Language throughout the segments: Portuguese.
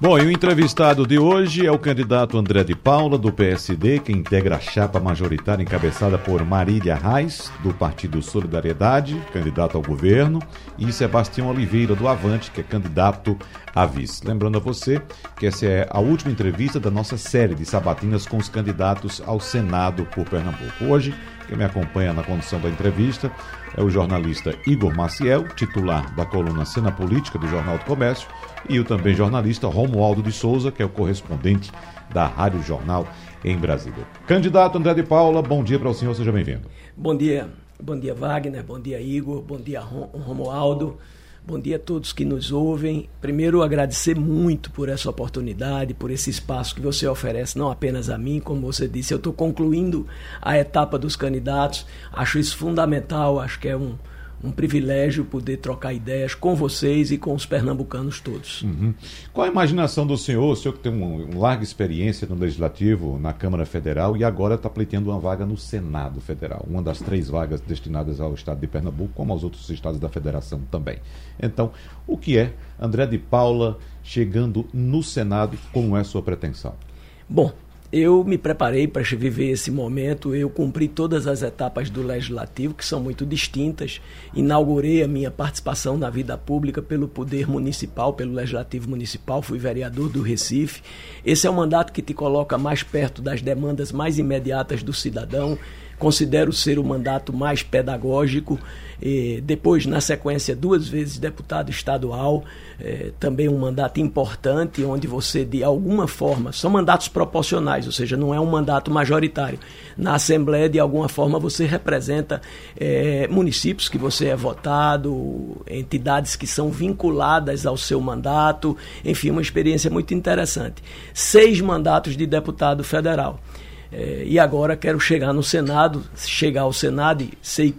Bom, e o entrevistado de hoje é o candidato André de Paula, do PSD, que integra a chapa majoritária encabeçada por Marília Reis, do Partido Solidariedade, candidato ao governo, e Sebastião Oliveira, do Avante, que é candidato a vice. Lembrando a você que essa é a última entrevista da nossa série de sabatinas com os candidatos ao Senado por Pernambuco. Hoje, quem me acompanha na condução da entrevista é o jornalista Igor Maciel, titular da coluna Cena Política do Jornal do Comércio, e o também jornalista Romualdo de Souza, que é o correspondente da Rádio Jornal em Brasília. Candidato André de Paula, bom dia para o senhor, seja bem-vindo. Bom dia, bom dia Wagner, bom dia Igor, bom dia Romualdo, bom dia a todos que nos ouvem. Primeiro, agradecer muito por essa oportunidade, por esse espaço que você oferece, não apenas a mim, como você disse, eu estou concluindo a etapa dos candidatos, acho isso fundamental, acho que é um um privilégio poder trocar ideias com vocês e com os pernambucanos todos. Uhum. Qual a imaginação do senhor, o senhor que tem uma, uma larga experiência no Legislativo, na Câmara Federal e agora está pleiteando uma vaga no Senado Federal, uma das três vagas destinadas ao Estado de Pernambuco, como aos outros estados da Federação também. Então, o que é André de Paula chegando no Senado, como é sua pretensão? Bom, eu me preparei para viver esse momento, eu cumpri todas as etapas do legislativo, que são muito distintas. Inaugurei a minha participação na vida pública pelo poder municipal, pelo legislativo municipal, fui vereador do Recife. Esse é um mandato que te coloca mais perto das demandas mais imediatas do cidadão considero ser o mandato mais pedagógico. E depois, na sequência, duas vezes deputado estadual, eh, também um mandato importante, onde você, de alguma forma, são mandatos proporcionais, ou seja, não é um mandato majoritário. Na Assembleia, de alguma forma, você representa eh, municípios que você é votado, entidades que são vinculadas ao seu mandato, enfim, uma experiência muito interessante. Seis mandatos de deputado federal. É, e agora quero chegar no Senado, chegar ao Senado e sei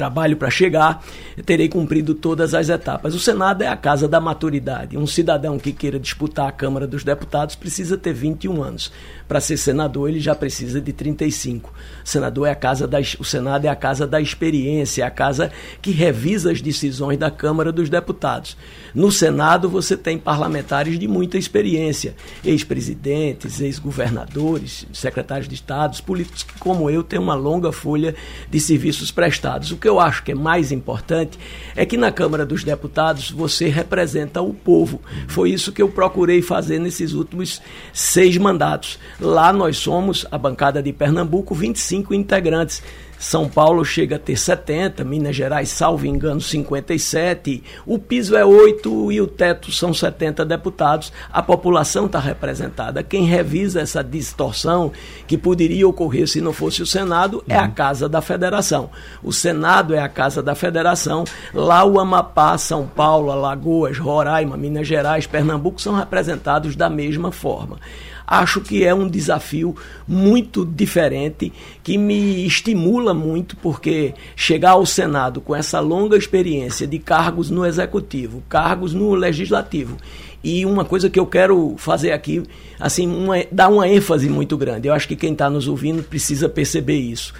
trabalho para chegar, terei cumprido todas as etapas. O Senado é a casa da maturidade. Um cidadão que queira disputar a Câmara dos Deputados precisa ter 21 anos. Para ser senador, ele já precisa de 35. O senador é a casa da, o Senado é a casa da experiência, é a casa que revisa as decisões da Câmara dos Deputados. No Senado, você tem parlamentares de muita experiência, ex-presidentes, ex-governadores, secretários de Estado, políticos que, como eu, têm uma longa folha de serviços prestados. O que eu acho que é mais importante é que na Câmara dos Deputados você representa o povo. Foi isso que eu procurei fazer nesses últimos seis mandatos. Lá nós somos, a bancada de Pernambuco, 25 integrantes. São Paulo chega a ter 70, Minas Gerais, salvo engano, 57. O piso é 8 e o teto são 70 deputados. A população está representada. Quem revisa essa distorção que poderia ocorrer se não fosse o Senado é a uhum. Casa da Federação. O Senado é a Casa da Federação. Lá o Amapá, São Paulo, Alagoas, Roraima, Minas Gerais, Pernambuco são representados da mesma forma acho que é um desafio muito diferente que me estimula muito, porque chegar ao Senado com essa longa experiência de cargos no executivo, cargos no legislativo. E uma coisa que eu quero fazer aqui, assim, uma, dar uma ênfase muito grande. Eu acho que quem está nos ouvindo precisa perceber isso.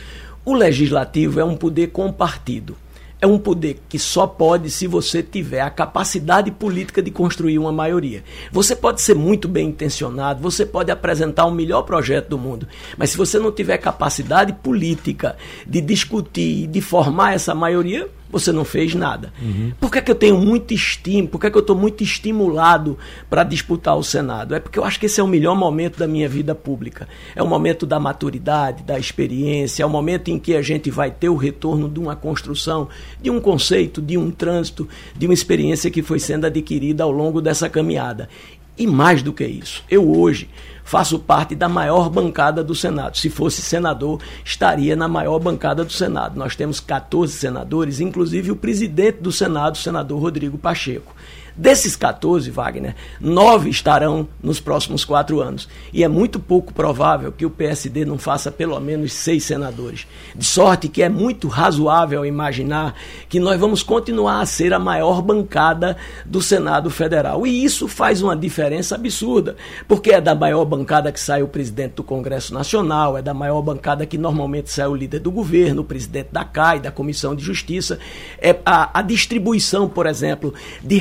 O legislativo é um poder compartido é um poder que só pode se você tiver a capacidade política de construir uma maioria. Você pode ser muito bem intencionado, você pode apresentar o melhor projeto do mundo, mas se você não tiver capacidade política de discutir e de formar essa maioria, você não fez nada. Uhum. Por que, é que eu tenho muito estímulo? Por que, é que eu estou muito estimulado para disputar o Senado? É porque eu acho que esse é o melhor momento da minha vida pública. É o momento da maturidade, da experiência, é o momento em que a gente vai ter o retorno de uma construção, de um conceito, de um trânsito, de uma experiência que foi sendo adquirida ao longo dessa caminhada. E mais do que isso, eu hoje faço parte da maior bancada do Senado. Se fosse senador, estaria na maior bancada do Senado. Nós temos 14 senadores, inclusive o presidente do Senado, o senador Rodrigo Pacheco. Desses 14, Wagner, nove estarão nos próximos quatro anos. E é muito pouco provável que o PSD não faça pelo menos seis senadores. De sorte que é muito razoável imaginar que nós vamos continuar a ser a maior bancada do Senado Federal. E isso faz uma diferença absurda, porque é da maior bancada que sai o presidente do Congresso Nacional, é da maior bancada que normalmente sai o líder do governo, o presidente da CAI, da Comissão de Justiça. É a, a distribuição, por exemplo, de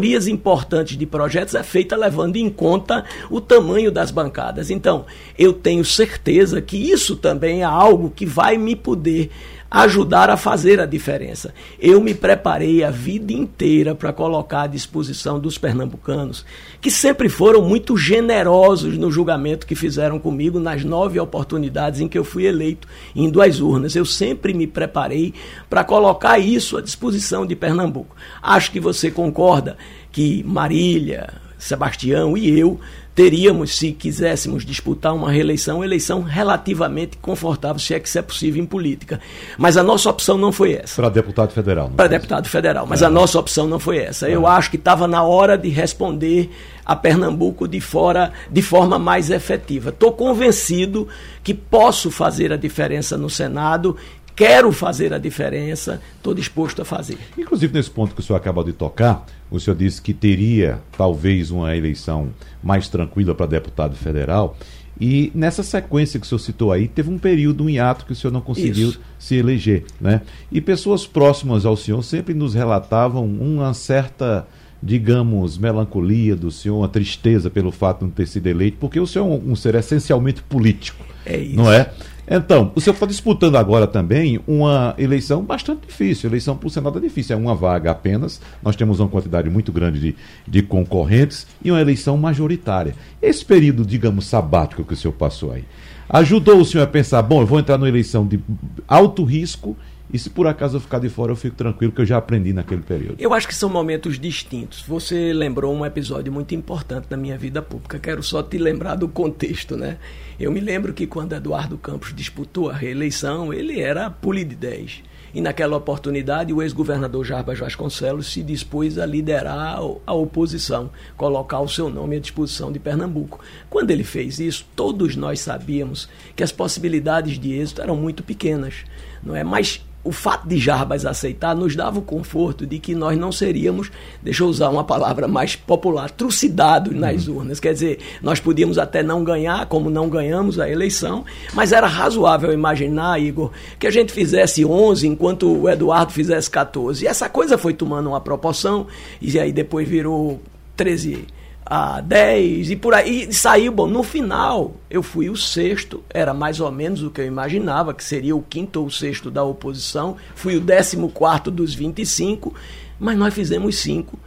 relatorias importantes de projetos é feita levando em conta o tamanho das bancadas. Então, eu tenho certeza que isso também é algo que vai me poder ajudar a fazer a diferença. Eu me preparei a vida inteira para colocar à disposição dos pernambucanos, que sempre foram muito generosos no julgamento que fizeram comigo nas nove oportunidades em que eu fui eleito em duas urnas. Eu sempre me preparei para colocar isso à disposição de Pernambuco. Acho que você concorda que Marília, Sebastião e eu teríamos, se quiséssemos disputar uma reeleição, uma eleição relativamente confortável, se é que isso é possível em política. Mas a nossa opção não foi essa. Para deputado federal. Para deputado federal, mas é. a nossa opção não foi essa. É. Eu acho que estava na hora de responder a Pernambuco de, fora, de forma mais efetiva. Estou convencido que posso fazer a diferença no Senado quero fazer a diferença, estou disposto a fazer. Inclusive, nesse ponto que o senhor acabou de tocar, o senhor disse que teria talvez uma eleição mais tranquila para deputado federal. E nessa sequência que o senhor citou aí, teve um período, um hiato que o senhor não conseguiu Isso. se eleger. Né? E pessoas próximas ao senhor sempre nos relatavam uma certa, digamos, melancolia do senhor, uma tristeza pelo fato de não ter sido eleito, porque o senhor é um, um ser essencialmente político. É isso. Não é? Então, o senhor está disputando agora também uma eleição bastante difícil. Eleição para o Senado é difícil, é uma vaga apenas. Nós temos uma quantidade muito grande de, de concorrentes e uma eleição majoritária. Esse período, digamos, sabático que o senhor passou aí, ajudou o senhor a pensar: bom, eu vou entrar numa eleição de alto risco e se por acaso eu ficar de fora, eu fico tranquilo, que eu já aprendi naquele período. Eu acho que são momentos distintos. Você lembrou um episódio muito importante na minha vida pública. Quero só te lembrar do contexto, né? Eu me lembro que quando Eduardo Campos disputou a reeleição, ele era puli de 10. E naquela oportunidade, o ex-governador Jarbas Vasconcelos se dispôs a liderar a oposição, colocar o seu nome à disposição de Pernambuco. Quando ele fez isso, todos nós sabíamos que as possibilidades de êxito eram muito pequenas, não é? Mas o fato de Jarbas aceitar nos dava o conforto de que nós não seríamos, deixa eu usar uma palavra mais popular, trucidados nas uhum. urnas. Quer dizer, nós podíamos até não ganhar, como não ganhamos a eleição, mas era razoável imaginar, Igor, que a gente fizesse 11 enquanto o Eduardo fizesse 14. E essa coisa foi tomando uma proporção, e aí depois virou 13 a 10 e por aí e saiu. Bom, no final eu fui o sexto, era mais ou menos o que eu imaginava, que seria o quinto ou sexto da oposição. Fui o décimo quarto dos 25, mas nós fizemos cinco.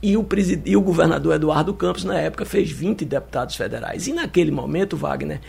E o, e o governador Eduardo Campos, na época, fez 20 deputados federais. E naquele momento, Wagner,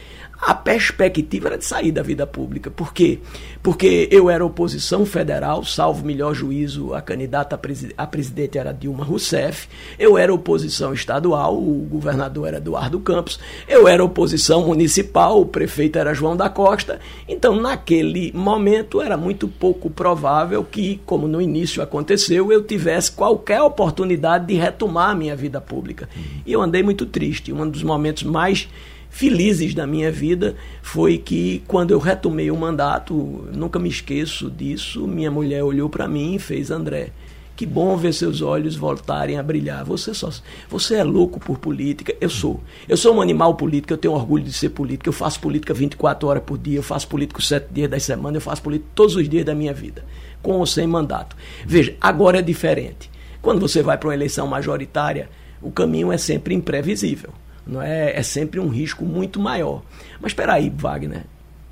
a perspectiva era de sair da vida pública. Por quê? Porque eu era oposição federal, salvo melhor juízo, a candidata a, presi a presidente era Dilma Rousseff, eu era oposição estadual, o governador era Eduardo Campos, eu era oposição municipal, o prefeito era João da Costa. Então, naquele momento, era muito pouco provável que, como no início aconteceu, eu tivesse qualquer oportunidade de retomar a minha vida pública. E eu andei muito triste. Um dos momentos mais felizes da minha vida foi que quando eu retomei o mandato, nunca me esqueço disso, minha mulher olhou para mim e fez André. Que bom ver seus olhos voltarem a brilhar. Você só, você é louco por política. Eu sou. Eu sou um animal político, eu tenho orgulho de ser político. Eu faço política 24 horas por dia, eu faço política 7 dias da semana, eu faço política todos os dias da minha vida, com ou sem mandato. Veja, agora é diferente. Quando você vai para uma eleição majoritária, o caminho é sempre imprevisível não é? É sempre um risco muito maior. Mas espera aí, Wagner.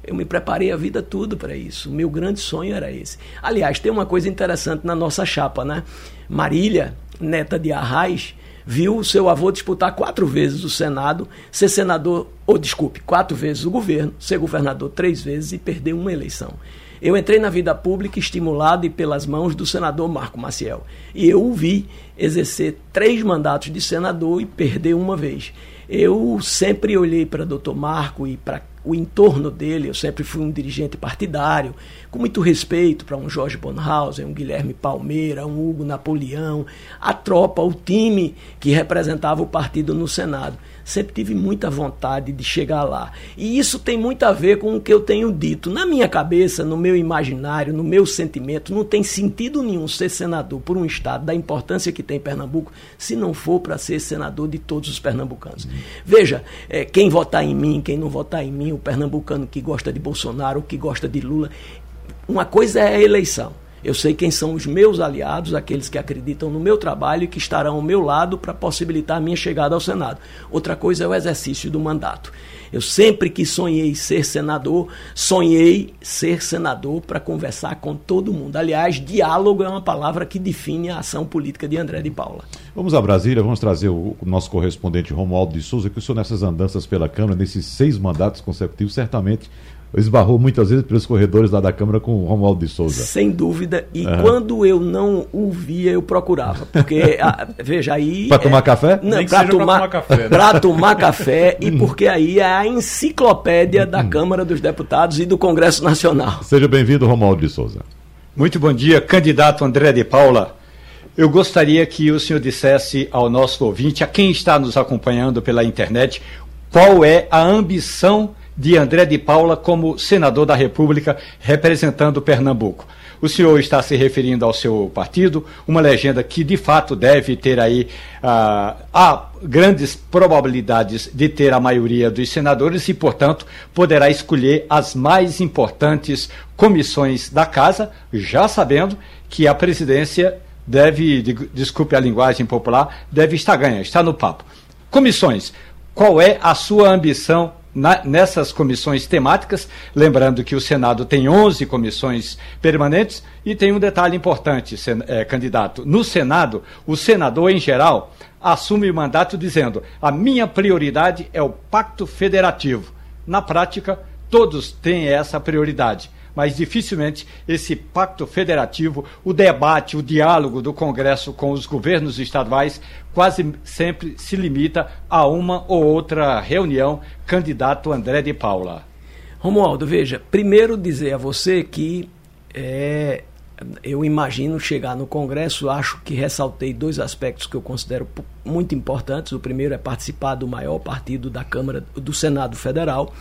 Eu me preparei a vida toda para isso. O meu grande sonho era esse. Aliás, tem uma coisa interessante na nossa chapa, né? Marília, neta de Arraes, viu o seu avô disputar quatro vezes o Senado, ser senador, ou desculpe, quatro vezes o governo, ser governador três vezes e perder uma eleição. Eu entrei na vida pública estimulado e pelas mãos do senador Marco Maciel. E eu o vi exercer três mandatos de senador e perder uma vez. Eu sempre olhei para Dr. Marco e para o entorno dele, eu sempre fui um dirigente partidário, com muito respeito para um Jorge Bonhausen, um Guilherme Palmeira, um Hugo Napoleão, a tropa, o time que representava o partido no Senado sempre tive muita vontade de chegar lá. E isso tem muito a ver com o que eu tenho dito. Na minha cabeça, no meu imaginário, no meu sentimento, não tem sentido nenhum ser senador por um estado da importância que tem Pernambuco, se não for para ser senador de todos os pernambucanos. Veja, é, quem votar em mim, quem não votar em mim, o pernambucano que gosta de Bolsonaro, que gosta de Lula, uma coisa é a eleição. Eu sei quem são os meus aliados, aqueles que acreditam no meu trabalho e que estarão ao meu lado para possibilitar a minha chegada ao Senado. Outra coisa é o exercício do mandato. Eu sempre que sonhei ser senador, sonhei ser senador para conversar com todo mundo. Aliás, diálogo é uma palavra que define a ação política de André de Paula. Vamos a Brasília, vamos trazer o, nosso correspondente Romualdo de Souza, que o senhor nessas andanças pela Câmara, nesses seis mandatos consecutivos, certamente esbarrou muitas vezes pelos corredores lá da Câmara com o Romualdo de Souza. Sem dúvida. E uhum. quando eu não o via, eu procurava. Porque, a, veja, aí. Para é, tomar café? Não, para tomar, tomar, café. Né? Para tomar café, e porque aí é a enciclopédia da Câmara dos Deputados e do Congresso Nacional. Seja bem-vindo, Romualdo de Souza. Muito bom dia, candidato André de Paula. Eu gostaria que o senhor dissesse ao nosso ouvinte, a quem está nos acompanhando pela internet, qual é a ambição de André de Paula como senador da República representando Pernambuco. O senhor está se referindo ao seu partido, uma legenda que de fato deve ter aí ah, há grandes probabilidades de ter a maioria dos senadores e, portanto, poderá escolher as mais importantes comissões da casa, já sabendo que a presidência deve, de, desculpe a linguagem popular, deve estar ganha, está no papo. Comissões, qual é a sua ambição na, nessas comissões temáticas, lembrando que o Senado tem 11 comissões permanentes e tem um detalhe importante, sen, é, candidato. No Senado, o senador, em geral, assume o mandato dizendo: a minha prioridade é o pacto federativo. Na prática, todos têm essa prioridade mas dificilmente esse pacto federativo, o debate, o diálogo do Congresso com os governos estaduais quase sempre se limita a uma ou outra reunião, candidato André de Paula. Romualdo, veja, primeiro dizer a você que é, eu imagino chegar no Congresso, acho que ressaltei dois aspectos que eu considero muito importantes. O primeiro é participar do maior partido da Câmara do Senado Federal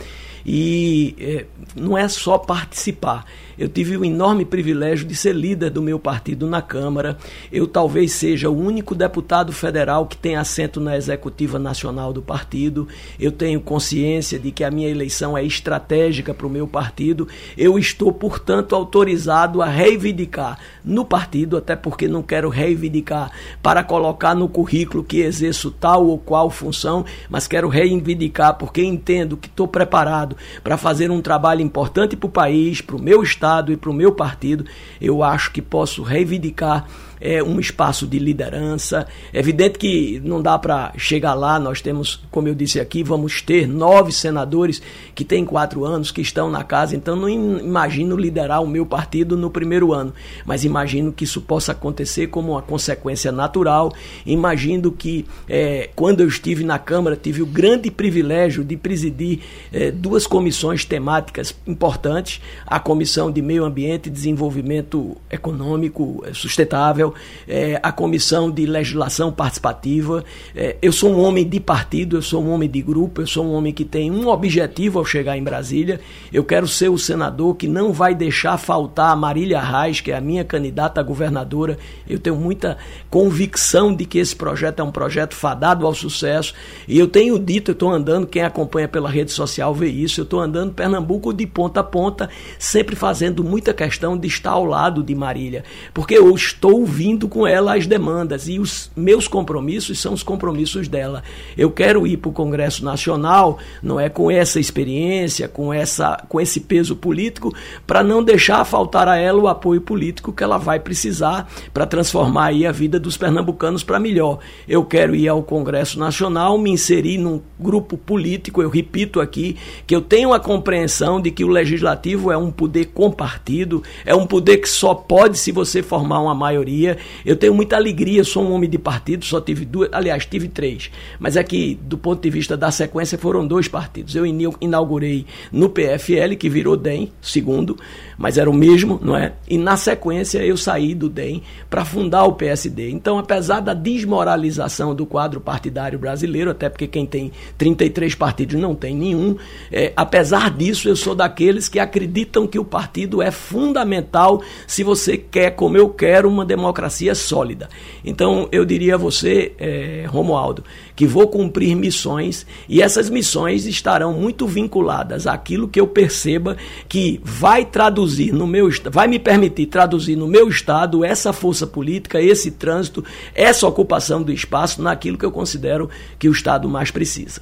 e é, não é só participar. Eu tive o enorme privilégio de ser líder do meu partido na Câmara. Eu talvez seja o único deputado federal que tem assento na executiva nacional do partido. Eu tenho consciência de que a minha eleição é estratégica para o meu partido. Eu estou, portanto, autorizado a reivindicar no partido, até porque não quero reivindicar para colocar no currículo que exerço tal ou qual função, mas quero reivindicar porque entendo que estou preparado para fazer um trabalho importante para o país, para o meu Estado e para o meu partido, eu acho que posso reivindicar é, um espaço de liderança. É evidente que não dá para chegar lá, nós temos, como eu disse aqui, vamos ter nove senadores que têm quatro anos, que estão na casa, então não imagino liderar o meu partido no primeiro ano, mas imagino que isso possa acontecer como uma consequência natural. Imagino que é, quando eu estive na Câmara, tive o grande privilégio de presidir é, duas comissões temáticas importantes: a Comissão de Meio Ambiente e Desenvolvimento Econômico Sustentável é, a comissão de legislação participativa. É, eu sou um homem de partido, eu sou um homem de grupo, eu sou um homem que tem um objetivo ao chegar em Brasília. Eu quero ser o senador que não vai deixar faltar a Marília Reis, que é a minha candidata a governadora. Eu tenho muita convicção de que esse projeto é um projeto fadado ao sucesso. E eu tenho dito, eu estou andando, quem acompanha pela rede social vê isso, eu estou andando Pernambuco de ponta a ponta, sempre fazendo muita questão de estar ao lado de Marília. Porque eu estou ouvindo com ela as demandas e os meus compromissos são os compromissos dela. Eu quero ir para o Congresso Nacional, não é com essa experiência, com essa com esse peso político, para não deixar faltar a ela o apoio político que ela vai precisar para transformar aí a vida dos pernambucanos para melhor. Eu quero ir ao Congresso Nacional, me inserir num grupo político, eu repito aqui, que eu tenho a compreensão de que o legislativo é um poder compartido, é um poder que só pode se você formar uma maioria companhia. Eu tenho muita alegria, sou um homem de partido, só tive duas, aliás, tive três. Mas é que, do ponto de vista da sequência, foram dois partidos. Eu inaugurei no PFL, que virou DEM, segundo, mas era o mesmo, não é? E na sequência eu saí do DEM para fundar o PSD. Então, apesar da desmoralização do quadro partidário brasileiro, até porque quem tem 33 partidos não tem nenhum, é, apesar disso, eu sou daqueles que acreditam que o partido é fundamental se você quer, como eu quero, uma democracia sólida. Então, eu diria a você, é, Romualdo, que vou cumprir missões e essas missões estarão muito vinculadas àquilo que eu perceba que vai traduzir no meu vai me permitir traduzir no meu estado essa força política, esse trânsito, essa ocupação do espaço naquilo que eu considero que o estado mais precisa.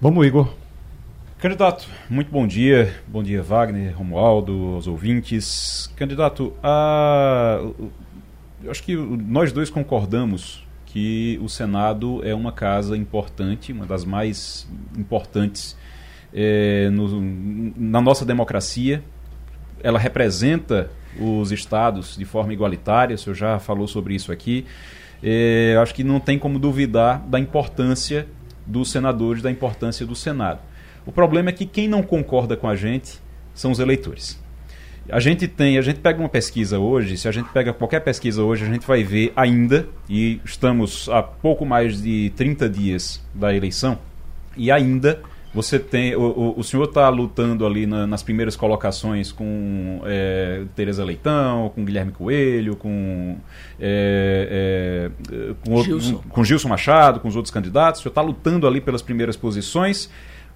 Vamos, Igor. Candidato, muito bom dia. Bom dia, Wagner, Romualdo, aos ouvintes. Candidato, a... eu acho que nós dois concordamos que o Senado é uma casa importante, uma das mais importantes é, no, na nossa democracia. Ela representa os estados de forma igualitária, o senhor já falou sobre isso aqui. É, acho que não tem como duvidar da importância dos senadores, da importância do Senado. O problema é que quem não concorda com a gente são os eleitores. A gente tem, a gente pega uma pesquisa hoje, se a gente pega qualquer pesquisa hoje, a gente vai ver ainda, e estamos a pouco mais de 30 dias da eleição, e ainda você tem. O, o, senhor está lutando ali na, nas primeiras colocações com é, Tereza Leitão, com Guilherme Coelho, com, é, é, com, outro, Gilson. com Gilson Machado, com os outros candidatos. O senhor está lutando ali pelas primeiras posições.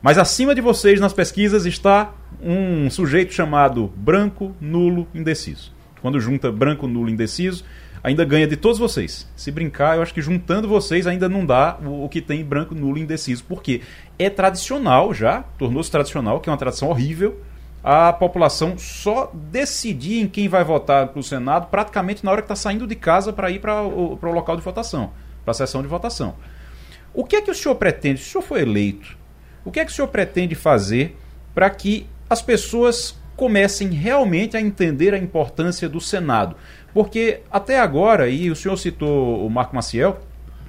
Mas acima de vocês nas pesquisas está um sujeito chamado branco, nulo, indeciso. Quando junta branco, nulo, indeciso, ainda ganha de todos vocês. Se brincar, eu acho que juntando vocês ainda não dá o, que tem branco, nulo, indeciso, porque é tradicional já, tornou-se tradicional, que é uma tradição horrível, a população só decidir em quem vai votar para o Senado praticamente na hora que está saindo de casa para ir para o, local de votação, para a sessão de votação. O que é que o senhor pretende? Se o senhor foi eleito, o que é que o senhor pretende fazer para que as pessoas comecem realmente a entender a importância do Senado? Porque até agora, e o senhor citou o Marco Maciel,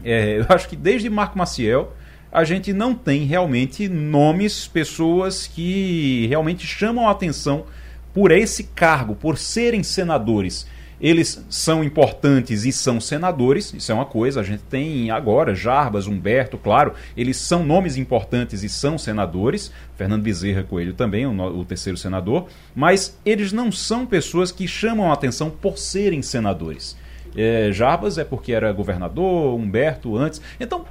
é, eu acho que desde Marco Maciel a gente não tem realmente nomes, pessoas que realmente chamam a atenção por esse cargo, por serem senadores eles são importantes e são senadores, isso é uma coisa. A gente tem agora Jarbas, Humberto, claro, eles são nomes importantes e são senadores. Fernando Bezerra Coelho também, o, terceiro senador, mas eles não são pessoas que chamam a atenção por serem senadores. É, Jarbas é porque era governador, Humberto antes. Então,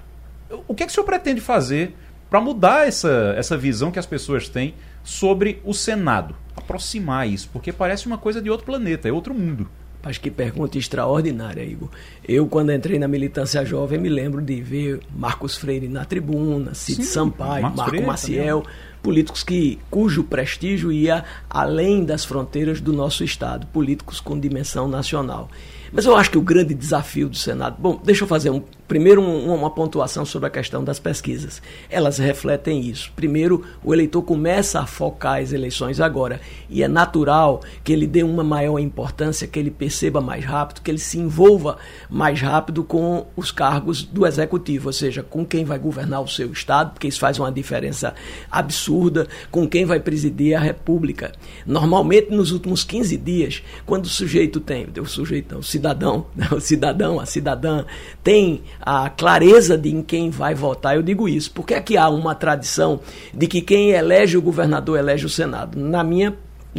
o que, é que o senhor pretende fazer para mudar essa, essa visão que as pessoas têm sobre o Senado? Aproximar isso, porque parece uma coisa de outro planeta, é outro mundo. Mas que pergunta extraordinária, Igor. Eu, quando entrei na militância jovem, me lembro de ver Marcos Freire na tribuna, Cid Sim, Sampaio, Marcos Marco Freire, Maciel, também. políticos que, cujo prestígio ia além das fronteiras do nosso Estado, políticos com dimensão nacional. Mas eu acho que o grande desafio do Senado. Bom, deixa eu fazer um, primeiro um, uma pontuação sobre a questão das pesquisas. Elas refletem isso. Primeiro, o eleitor começa a focar as eleições agora. E é natural que ele dê uma maior importância, que ele perceba mais rápido, que ele se envolva mais rápido com os cargos do executivo, ou seja, com quem vai governar o seu Estado, porque isso faz uma diferença absurda, com quem vai presidir a República. Normalmente, nos últimos 15 dias, quando o sujeito tem, o sujeito não, o cidadão, o cidadão, a cidadã tem a clareza de em quem vai votar, eu digo isso. Porque aqui há uma tradição de que quem elege o governador elege o Senado. Na minha.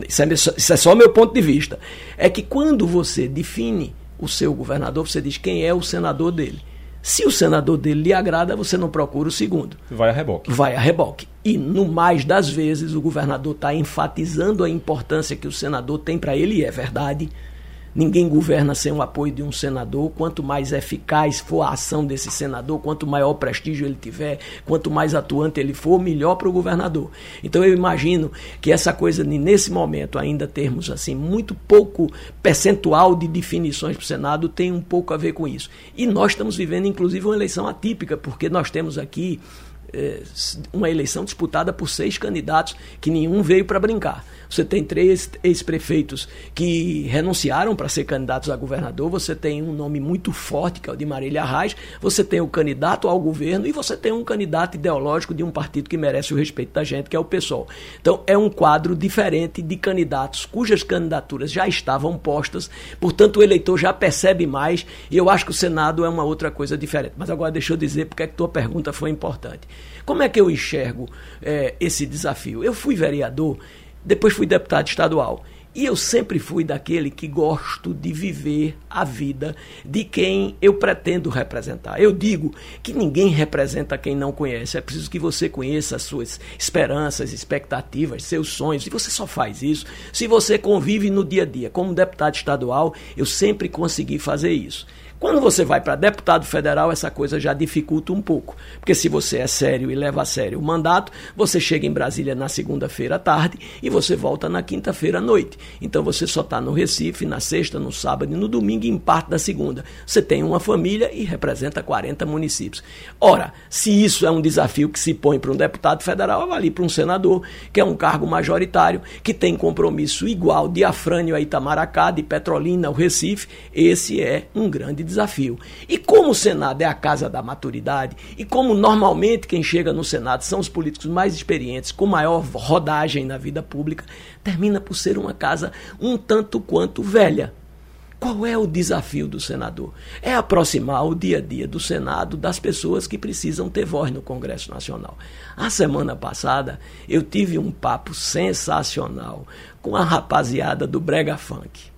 Isso é, isso é só meu ponto de vista. É que quando você define o seu governador, você diz quem é o senador dele. Se o senador dele lhe agrada, você não procura o segundo. Vai a reboque. Vai a reboque. E, no mais das vezes, o governador está enfatizando a importância que o senador tem para ele, e é verdade. Ninguém governa sem o apoio de um senador. Quanto mais eficaz for a ação desse senador, quanto maior prestígio ele tiver, quanto mais atuante ele for, melhor para o governador. Então eu imagino que essa coisa de, nesse momento, ainda termos assim muito pouco percentual de definições para o Senado tem um pouco a ver com isso. E nós estamos vivendo, inclusive, uma eleição atípica, porque nós temos aqui é, uma eleição disputada por seis candidatos que nenhum veio para brincar. Você tem três ex-prefeitos que renunciaram para ser candidatos a governador, você tem um nome muito forte, que é o de Marília Reis, você tem o candidato ao governo e você tem um candidato ideológico de um partido que merece o respeito da gente, que é o PSOL. Então, é um quadro diferente de candidatos cujas candidaturas já estavam postas, portanto, o eleitor já percebe mais, e eu acho que o Senado é uma outra coisa diferente. Mas agora deixa eu dizer porque é que tua pergunta foi importante. Como é que eu enxergo é, esse desafio? Eu fui vereador depois fui deputado estadual. E eu sempre fui daquele que gosto de viver a vida de quem eu pretendo representar. Eu digo que ninguém representa quem não conhece. É preciso que você conheça as suas esperanças, expectativas, seus sonhos. E você só faz isso se você convive no dia a dia. Como deputado estadual, eu sempre consegui fazer isso. Quando você vai para deputado federal, essa coisa já dificulta um pouco. Porque se você é sério e leva a sério o mandato, você chega em Brasília na segunda-feira à tarde e você volta na quinta-feira à noite. Então você só está no Recife na sexta, no sábado e no domingo e em parte da segunda. Você tem uma família e representa 40 municípios. Ora, se isso é um desafio que se põe para um deputado federal, avalie para um senador, que é um cargo majoritário, que tem compromisso igual de Afrânio a Itamaracá, de Petrolina ao Recife. Esse é um grande desafio. E como o Senado é a casa da maturidade, e como normalmente quem chega no Senado são os políticos mais experientes, com maior rodagem na vida pública, termina por ser uma casa um tanto quanto velha. Qual é o desafio do senador? É aproximar o dia a dia do Senado das pessoas que precisam ter voz no Congresso Nacional. A semana passada eu tive um papo sensacional com a rapaziada do Brega Funk.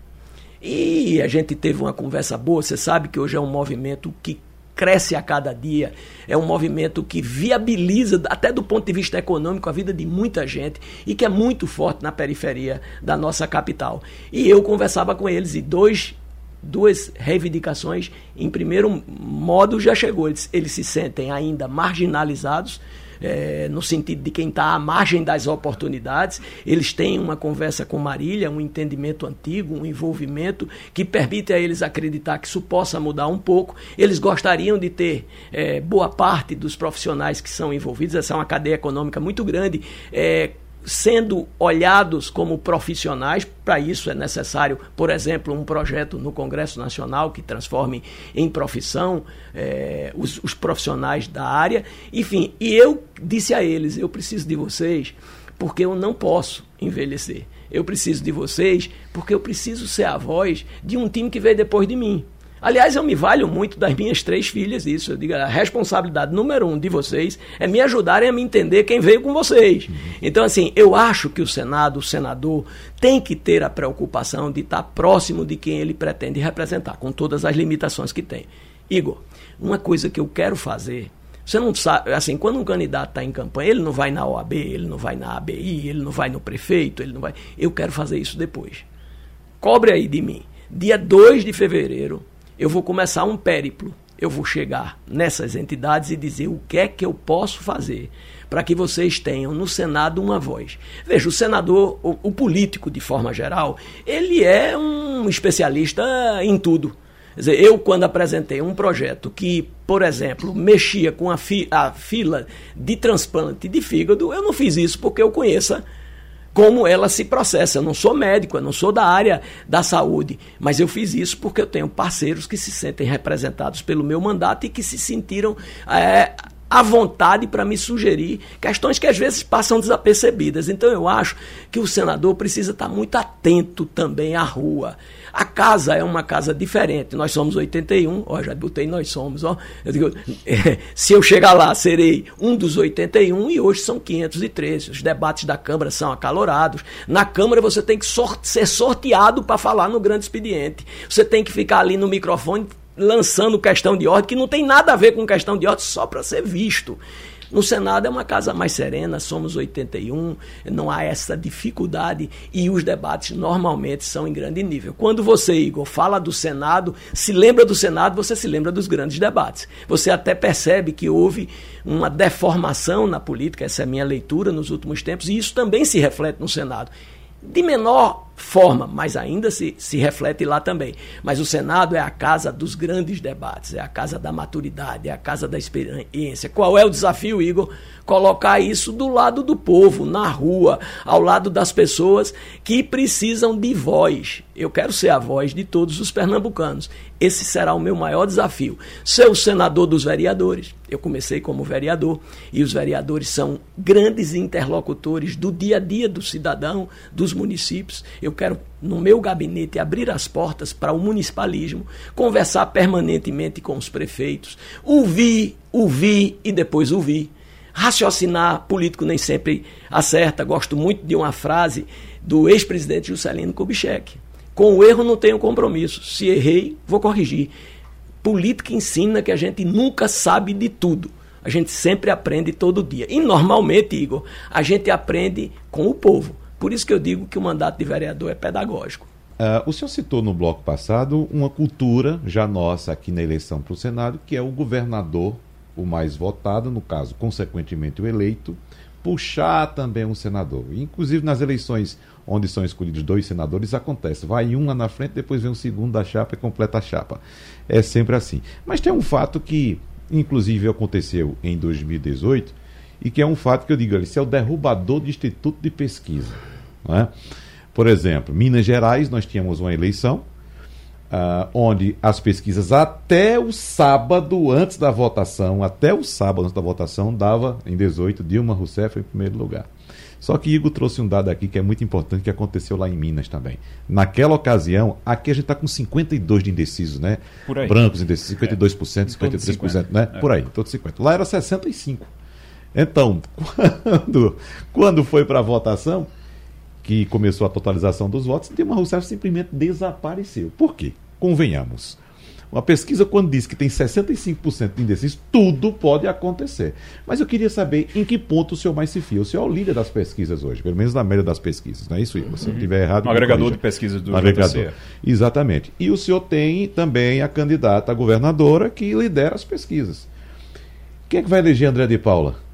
E a gente teve uma conversa boa. Você sabe que hoje é um movimento que cresce a cada dia, é um movimento que viabiliza, até do ponto de vista econômico, a vida de muita gente e que é muito forte na periferia da nossa capital. E eu conversava com eles e dois duas reivindicações, em primeiro modo, já chegou. Eles, eles se sentem ainda marginalizados é, no sentido de quem está à margem das oportunidades. Eles têm uma conversa com Marília, um entendimento antigo, um envolvimento que permite a eles acreditar que isso possa mudar um pouco. Eles gostariam de ter é, boa parte dos profissionais que são envolvidos, essa é uma cadeia econômica muito grande. É, sendo olhados como profissionais. Para isso é necessário, por exemplo, um projeto no Congresso Nacional que transforme em profissão é, os, os profissionais da área. Enfim, e eu disse a eles: eu preciso de vocês porque eu não posso envelhecer. Eu preciso de vocês porque eu preciso ser a voz de um time que veio depois de mim. Aliás, eu me valho muito das minhas três filhas, isso. Eu digo, a responsabilidade número um de vocês é me ajudarem a me entender quem veio com vocês. Então, assim, eu acho que o Senado, o senador, tem que ter a preocupação de estar próximo de quem ele pretende representar, com todas as limitações que tem. Igor, uma coisa que eu quero fazer você não sabe, assim, quando um candidato está em campanha, ele não vai na OAB, ele não vai na ABI, ele não vai no prefeito, ele não vai. Eu quero fazer isso depois. Cobre aí de mim. Dia 2 de fevereiro, eu vou começar um périplo. Eu vou chegar nessas entidades e dizer o que é que eu posso fazer para que vocês tenham no Senado uma voz. Veja, o senador, o, o político de forma geral, ele é um especialista em tudo. Quer dizer, eu, quando apresentei um projeto que, por exemplo, mexia com a, fi, a fila de transplante de fígado, eu não fiz isso porque eu conheça como ela se processa. Eu não sou médico, eu não sou da área da saúde, mas eu fiz isso porque eu tenho parceiros que se sentem representados pelo meu mandato e que se sentiram é, à vontade para me sugerir questões que às vezes passam desapercebidas. Então eu acho que o senador precisa estar muito atento também à rua. A casa é uma casa diferente. Nós somos 81, ó, já botei nós somos, ó. Eu digo, é, se eu chegar lá, serei um dos 81 e hoje são 513. Os debates da Câmara são acalorados. Na Câmara você tem que ser sorteado para falar no grande expediente. Você tem que ficar ali no microfone lançando questão de ordem que não tem nada a ver com questão de ordem só para ser visto. No Senado é uma casa mais serena, somos 81, não há essa dificuldade e os debates normalmente são em grande nível. Quando você, Igor, fala do Senado, se lembra do Senado, você se lembra dos grandes debates. Você até percebe que houve uma deformação na política, essa é a minha leitura nos últimos tempos, e isso também se reflete no Senado. De menor forma, mas ainda se, se reflete lá também. Mas o Senado é a casa dos grandes debates, é a casa da maturidade, é a casa da experiência. Qual é o desafio, Igor? Colocar isso do lado do povo, na rua, ao lado das pessoas que precisam de voz. Eu quero ser a voz de todos os pernambucanos. Esse será o meu maior desafio. Ser o senador dos vereadores. Eu comecei como vereador e os vereadores são grandes interlocutores do dia a dia do cidadão, dos municípios. Eu quero, no meu gabinete, abrir as portas para o municipalismo, conversar permanentemente com os prefeitos, ouvir, ouvir e depois ouvir. Raciocinar, político nem sempre acerta. Gosto muito de uma frase do ex-presidente Juscelino Kubitschek com o erro não tenho compromisso. Se errei, vou corrigir. Política ensina que a gente nunca sabe de tudo. A gente sempre aprende todo dia. E normalmente, Igor, a gente aprende com o povo. Por isso que eu digo que o mandato de vereador é pedagógico. Uh, o senhor citou no bloco passado uma cultura já nossa aqui na eleição para o Senado, que é o governador, o mais votado, no caso, consequentemente o eleito, puxar também um senador. Inclusive nas eleições onde são escolhidos dois senadores, acontece. Vai um lá na frente, depois vem o segundo da chapa e completa a chapa. É sempre assim. Mas tem um fato que, inclusive, aconteceu em 2018 e que é um fato que eu digo, esse é o derrubador do Instituto de Pesquisa. É? Por exemplo, Minas Gerais, nós tínhamos uma eleição Uh, onde as pesquisas até o sábado antes da votação, até o sábado antes da votação, dava em 18 Dilma Rousseff em primeiro lugar. Só que Igor trouxe um dado aqui que é muito importante que aconteceu lá em Minas também. Naquela ocasião, aqui a gente está com 52 de indecisos, né? Por aí. Brancos indecisos, 52%, é. 53%, né? É. Por aí, todos 50. Lá era 65. Então, quando, quando foi para a votação, que começou a totalização dos votos, Dilma Rousseff simplesmente desapareceu. Por quê? Convenhamos. Uma pesquisa, quando diz que tem 65% de indecisos, tudo pode acontecer. Mas eu queria saber em que ponto o senhor mais se fia. O senhor é o líder das pesquisas hoje, pelo menos na média das pesquisas, não é isso, Igor? Se eu estiver errado. Um agregador de pesquisas do agregador. Exatamente. E o senhor tem também a candidata a governadora que lidera as pesquisas. Quem é que vai eleger André de Paula?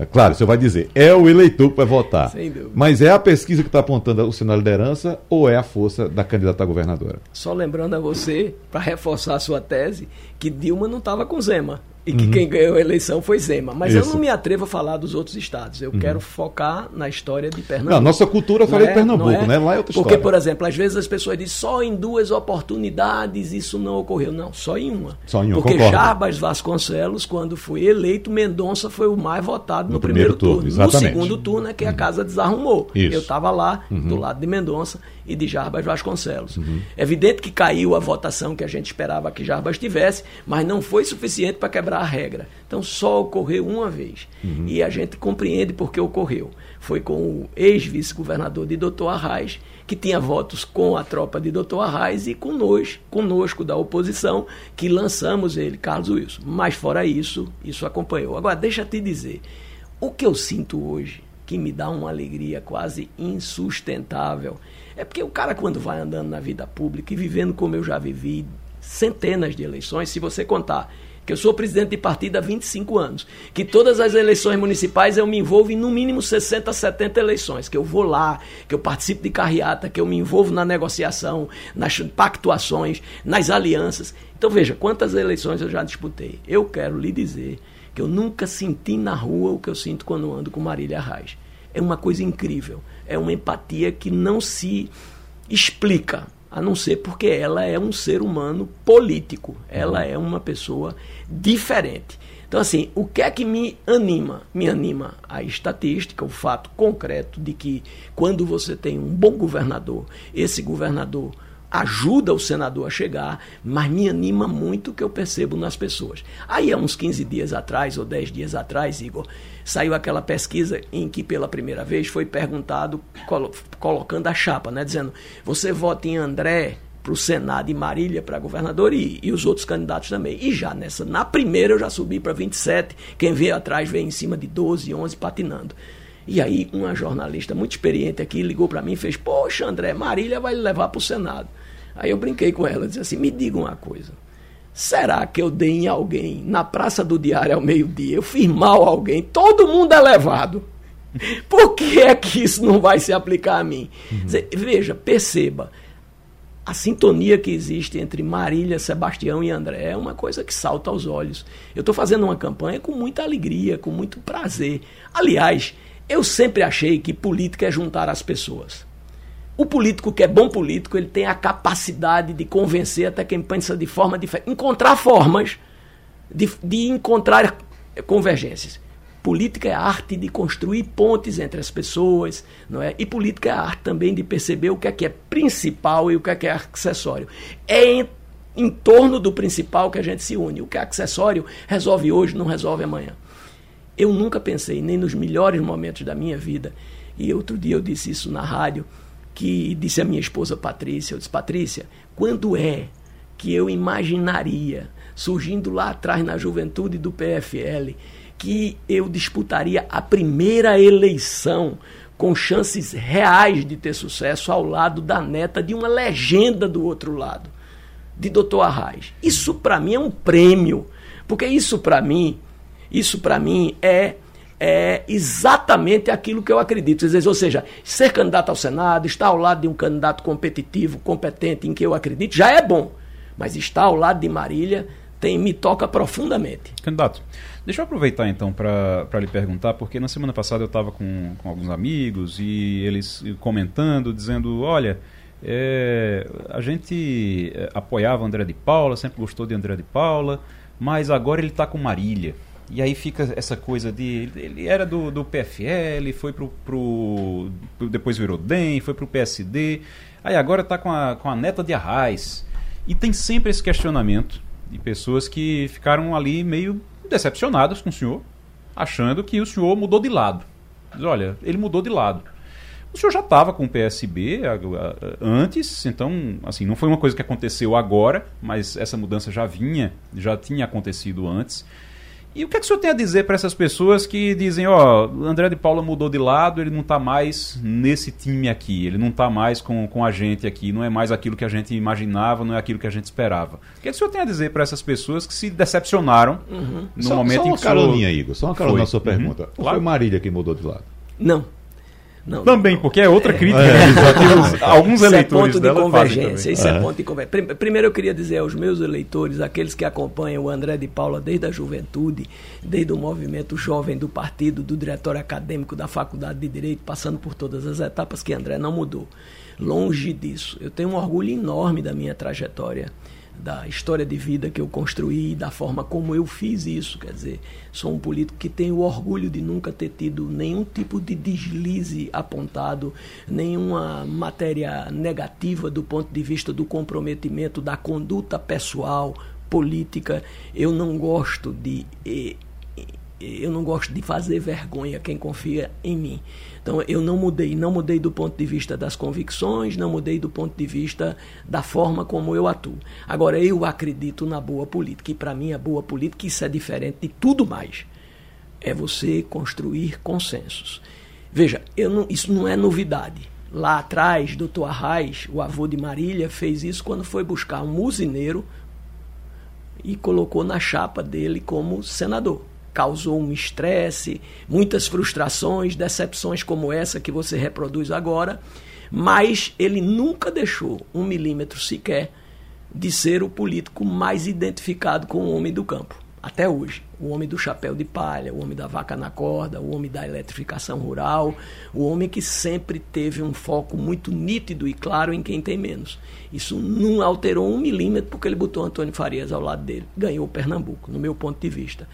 É claro, você vai dizer, é o eleitor que vai votar. Sem dúvida. Mas é a pesquisa que está apontando o sinal de liderança ou é a força da candidata a governadora? Só lembrando a você, para reforçar a sua tese, que Dilma não estava com Zema e que uhum. quem ganhou a eleição foi Zema. Mas Isso. eu não me atrevo a falar dos outros estados. Eu uhum. quero focar na história de Pernambuco. Não, nossa cultura fala é, de Pernambuco, é? né? Lá é outra Porque, história. por exemplo, às vezes as pessoas dizem só em duas oportunidades isso não ocorreu. Não, só em uma. Só em uma, Porque concordo. Jarbas Vasconcelos, quando foi eleito, Mendonça foi o mais votado no, no primeiro, primeiro, turno. Exatamente. No segundo turno é que a uhum. casa desarrumou. Isso. Eu estava lá, uhum. do lado de Mendonça e de Jarbas Vasconcelos. Uhum. Evidente que caiu a votação que a gente esperava que Jarbas tivesse, mas não foi suficiente para quebrar a regra. Então só ocorreu uma vez. Uhum. E a gente compreende por que ocorreu. Foi com o ex-vice-governador de Doutor Arraes, que tinha votos com a tropa de Doutor Arraes e conosco, conosco da oposição, que lançamos ele, Carlos Wilson. Mas fora isso, isso acompanhou. Agora, deixa eu te dizer, o que eu sinto hoje, que me dá uma alegria quase insustentável, é porque o cara, quando vai andando na vida pública e vivendo como eu já vivi, centenas de eleições, se você contar que eu sou presidente de partido há 25 anos, que todas as eleições municipais eu me envolvo em no mínimo 60, 70 eleições, que eu vou lá, que eu participo de carreata, que eu me envolvo na negociação, nas pactuações, nas alianças. Então veja, quantas eleições eu já disputei. Eu quero lhe dizer que eu nunca senti na rua o que eu sinto quando ando com Marília Reis. É uma coisa incrível, é uma empatia que não se explica a não ser porque ela é um ser humano político, ela é uma pessoa diferente. Então, assim, o que é que me anima? Me anima a estatística, o fato concreto de que quando você tem um bom governador, esse governador ajuda o senador a chegar, mas me anima muito o que eu percebo nas pessoas. Aí, há uns 15 dias atrás, ou 10 dias atrás, Igor, saiu aquela pesquisa em que pela primeira vez foi perguntado, colo colocando a chapa, né, dizendo: você vota em André para o Senado e Marília para governador e, e, os outros candidatos também. E já nessa, na primeira eu já subi para 27, quem veio atrás veio em cima de 12, 11 patinando. E aí uma jornalista muito experiente aqui ligou para mim e fez: "Poxa, André, Marília vai levar para o Senado". Aí eu brinquei com ela, disse assim: "Me diga uma coisa. Será que eu dei em alguém na Praça do Diário ao meio-dia? Eu fiz mal a alguém? Todo mundo é levado. Por que é que isso não vai se aplicar a mim? Uhum. Veja, perceba. A sintonia que existe entre Marília, Sebastião e André é uma coisa que salta aos olhos. Eu estou fazendo uma campanha com muita alegria, com muito prazer. Aliás, eu sempre achei que política é juntar as pessoas. O político que é bom político, ele tem a capacidade de convencer até quem pensa de forma diferente, encontrar formas de, de encontrar convergências. Política é a arte de construir pontes entre as pessoas, não é? E política é a arte também de perceber o que é que é principal e o que é que é acessório. É em, em torno do principal que a gente se une. O que é acessório resolve hoje, não resolve amanhã. Eu nunca pensei, nem nos melhores momentos da minha vida, e outro dia eu disse isso na rádio, que disse a minha esposa Patrícia, eu disse, Patrícia, quando é que eu imaginaria, surgindo lá atrás na juventude do PFL, que eu disputaria a primeira eleição com chances reais de ter sucesso ao lado da neta de uma legenda do outro lado, de Dr. Arraes. Isso para mim é um prêmio, porque isso para mim, isso para mim é é exatamente aquilo que eu acredito. Ou seja, ser candidato ao Senado, estar ao lado de um candidato competitivo, competente, em que eu acredito, já é bom. Mas estar ao lado de Marília tem, me toca profundamente. Candidato, deixa eu aproveitar então para lhe perguntar, porque na semana passada eu estava com, com alguns amigos e eles comentando, dizendo: olha. É, a gente é, apoiava André de Paula, sempre gostou de André de Paula, mas agora ele está com Marília. E aí fica essa coisa de. Ele era do, do PFL, foi pro, pro. Depois virou DEM, foi pro PSD. Aí agora está com a, com a neta de Arraes. E tem sempre esse questionamento de pessoas que ficaram ali meio decepcionadas com o senhor, achando que o senhor mudou de lado. Diz, olha, ele mudou de lado. O senhor já estava com o PSB antes, então, assim, não foi uma coisa que aconteceu agora, mas essa mudança já vinha, já tinha acontecido antes. E o que, é que o senhor tem a dizer para essas pessoas que dizem, ó, oh, André de Paula mudou de lado, ele não está mais nesse time aqui, ele não está mais com, com a gente aqui, não é mais aquilo que a gente imaginava, não é aquilo que a gente esperava. O que, é que o senhor tem a dizer para essas pessoas que se decepcionaram uhum. no só, momento só em que uma caroninha, Igor, só uma carona na sua pergunta. Uhum. Claro. Foi Marília que mudou de lado? Não. Não, Também, não. porque é outra crítica. É, alguns isso eleitores é ponto de convergência. Isso é. é ponto de convergência. Primeiro eu queria dizer aos meus eleitores, aqueles que acompanham o André de Paula desde a juventude, desde o movimento jovem do partido, do diretório acadêmico da Faculdade de Direito, passando por todas as etapas que André não mudou. Longe disso. Eu tenho um orgulho enorme da minha trajetória da história de vida que eu construí, da forma como eu fiz isso. Quer dizer, sou um político que tem o orgulho de nunca ter tido nenhum tipo de deslize apontado, nenhuma matéria negativa do ponto de vista do comprometimento, da conduta pessoal, política. Eu não gosto de. Eu não gosto de fazer vergonha quem confia em mim. Então eu não mudei, não mudei do ponto de vista das convicções, não mudei do ponto de vista da forma como eu atuo. Agora eu acredito na boa política e para mim a boa política isso é diferente de tudo mais. É você construir consensos. Veja, não, isso não é novidade. Lá atrás, doutor Arraes, o avô de Marília, fez isso quando foi buscar um usineiro e colocou na chapa dele como senador causou um estresse, muitas frustrações, decepções como essa que você reproduz agora, mas ele nunca deixou um milímetro sequer de ser o político mais identificado com o homem do campo, até hoje. O homem do chapéu de palha, o homem da vaca na corda, o homem da eletrificação rural, o homem que sempre teve um foco muito nítido e claro em quem tem menos. Isso não alterou um milímetro porque ele botou Antônio Farias ao lado dele. Ganhou Pernambuco, no meu ponto de vista.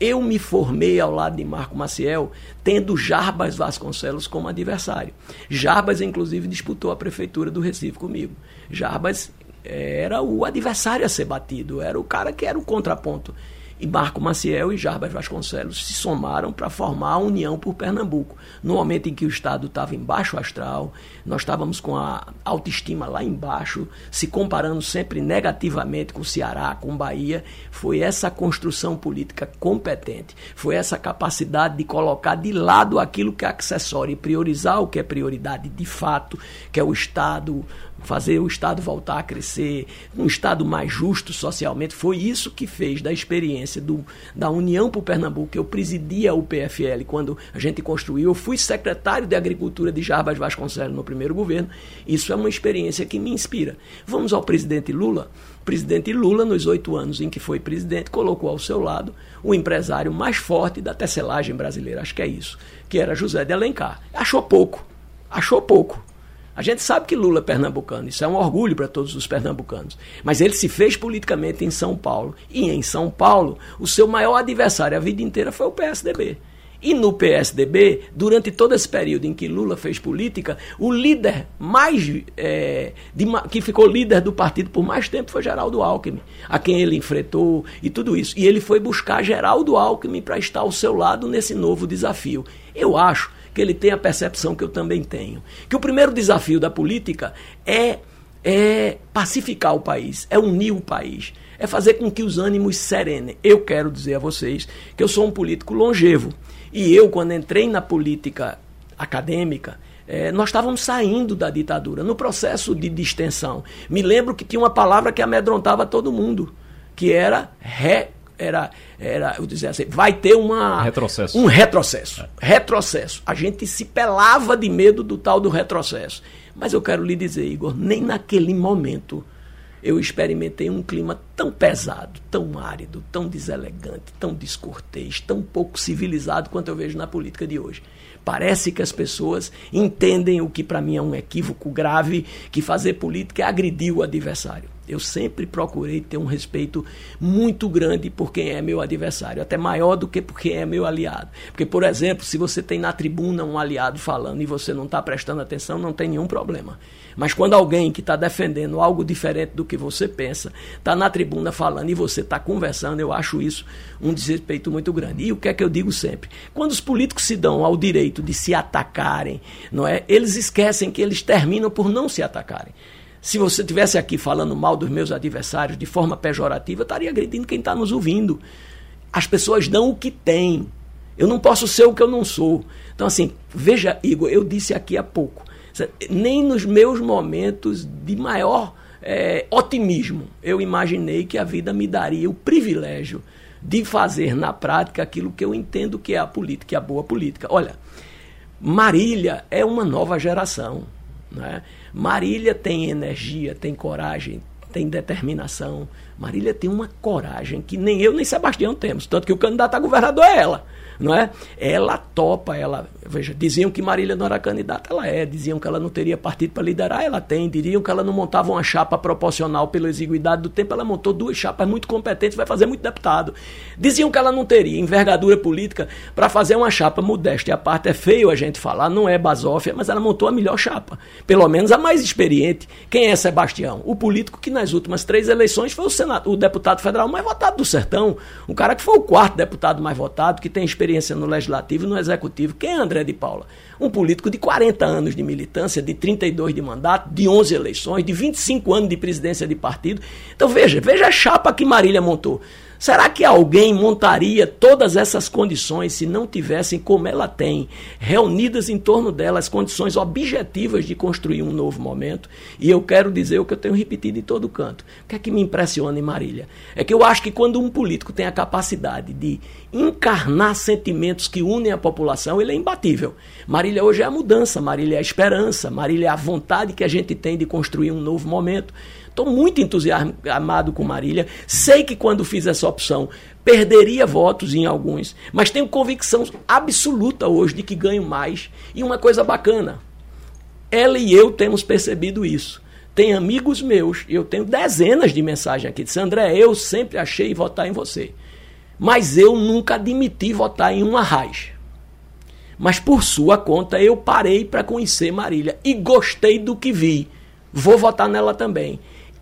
Eu me formei ao lado de Marco Maciel, tendo Jarbas Vasconcelos como adversário. Jarbas, inclusive, disputou a prefeitura do Recife comigo. Jarbas era o adversário a ser batido, era o cara que era o contraponto. E Marco Maciel e Jarbas Vasconcelos se somaram para formar a União por Pernambuco. No momento em que o Estado estava em baixo astral, nós estávamos com a autoestima lá embaixo, se comparando sempre negativamente com o Ceará, com Bahia, foi essa construção política competente, foi essa capacidade de colocar de lado aquilo que é acessório e priorizar o que é prioridade de fato, que é o Estado fazer o Estado voltar a crescer, um Estado mais justo socialmente. Foi isso que fez da experiência do, da União para o Pernambuco. Eu presidia o PFL quando a gente construiu. Eu fui secretário de Agricultura de Jarbas Vasconcelos no primeiro governo. Isso é uma experiência que me inspira. Vamos ao presidente Lula. O presidente Lula, nos oito anos em que foi presidente, colocou ao seu lado o empresário mais forte da tecelagem brasileira, acho que é isso, que era José de Alencar. Achou pouco. Achou pouco a gente sabe que Lula é pernambucano, isso é um orgulho para todos os pernambucanos. Mas ele se fez politicamente em São Paulo. E em São Paulo, o seu maior adversário a vida inteira foi o PSDB. E no PSDB, durante todo esse período em que Lula fez política, o líder mais. É, de, que ficou líder do partido por mais tempo foi Geraldo Alckmin, a quem ele enfrentou e tudo isso. E ele foi buscar Geraldo Alckmin para estar ao seu lado nesse novo desafio. Eu acho que ele tem a percepção que eu também tenho. Que o primeiro desafio da política é, é pacificar o país, é unir o país, é fazer com que os ânimos serenem. Eu quero dizer a vocês que eu sou um político longevo. E eu, quando entrei na política acadêmica, é, nós estávamos saindo da ditadura, no processo de distensão. Me lembro que tinha uma palavra que amedrontava todo mundo, que era re era, era eu dizia assim, vai ter uma, retrocesso. um retrocesso. É. Retrocesso. A gente se pelava de medo do tal do retrocesso. Mas eu quero lhe dizer, Igor, nem naquele momento eu experimentei um clima tão pesado, tão árido, tão deselegante, tão descortês, tão pouco civilizado quanto eu vejo na política de hoje. Parece que as pessoas entendem o que para mim é um equívoco grave, que fazer política é agredir o adversário. Eu sempre procurei ter um respeito muito grande por quem é meu adversário, até maior do que por quem é meu aliado. Porque, por exemplo, se você tem na tribuna um aliado falando e você não está prestando atenção, não tem nenhum problema. Mas quando alguém que está defendendo algo diferente do que você pensa, está na tribuna falando e você está conversando, eu acho isso um desrespeito muito grande. E o que é que eu digo sempre? Quando os políticos se dão ao direito de se atacarem, não é? Eles esquecem que eles terminam por não se atacarem. Se você estivesse aqui falando mal dos meus adversários de forma pejorativa, eu estaria agredindo quem está nos ouvindo. As pessoas dão o que têm. Eu não posso ser o que eu não sou. Então, assim, veja, Igor, eu disse aqui há pouco, nem nos meus momentos de maior é, otimismo eu imaginei que a vida me daria o privilégio de fazer na prática aquilo que eu entendo que é a política, é a boa política. Olha, Marília é uma nova geração. Né? Marília tem energia, tem coragem, tem determinação. Marília tem uma coragem que nem eu nem Sebastião temos. Tanto que o candidato a governador é ela não é? Ela topa, ela, veja, diziam que Marília não era candidata, ela é, diziam que ela não teria partido para liderar, ela tem, diriam que ela não montava uma chapa proporcional pela exiguidade do tempo, ela montou duas chapas muito competentes, vai fazer muito deputado. Diziam que ela não teria envergadura política para fazer uma chapa modesta, e a parte é feio a gente falar, não é basófia, mas ela montou a melhor chapa, pelo menos a mais experiente. Quem é Sebastião? O político que nas últimas três eleições foi o, senado, o deputado federal mais votado do sertão, um cara que foi o quarto deputado mais votado, que tem experiência experiência no legislativo e no executivo. Quem é André de Paula? Um político de 40 anos de militância, de 32 de mandato, de 11 eleições, de 25 anos de presidência de partido. Então veja, veja a chapa que Marília montou. Será que alguém montaria todas essas condições se não tivessem, como ela tem, reunidas em torno dela as condições objetivas de construir um novo momento? E eu quero dizer o que eu tenho repetido em todo canto. O que é que me impressiona em Marília? É que eu acho que quando um político tem a capacidade de encarnar sentimentos que unem a população, ele é imbatível. Marília hoje é a mudança, Marília é a esperança, Marília é a vontade que a gente tem de construir um novo momento. Estou muito entusiasmado com Marília. Sei que quando fiz essa opção perderia votos em alguns, mas tenho convicção absoluta hoje de que ganho mais. E uma coisa bacana, ela e eu temos percebido isso. Tem amigos meus, eu tenho dezenas de mensagens aqui, disse, André, eu sempre achei votar em você. Mas eu nunca admiti votar em uma raiz. Mas por sua conta eu parei para conhecer Marília e gostei do que vi. Vou votar nela também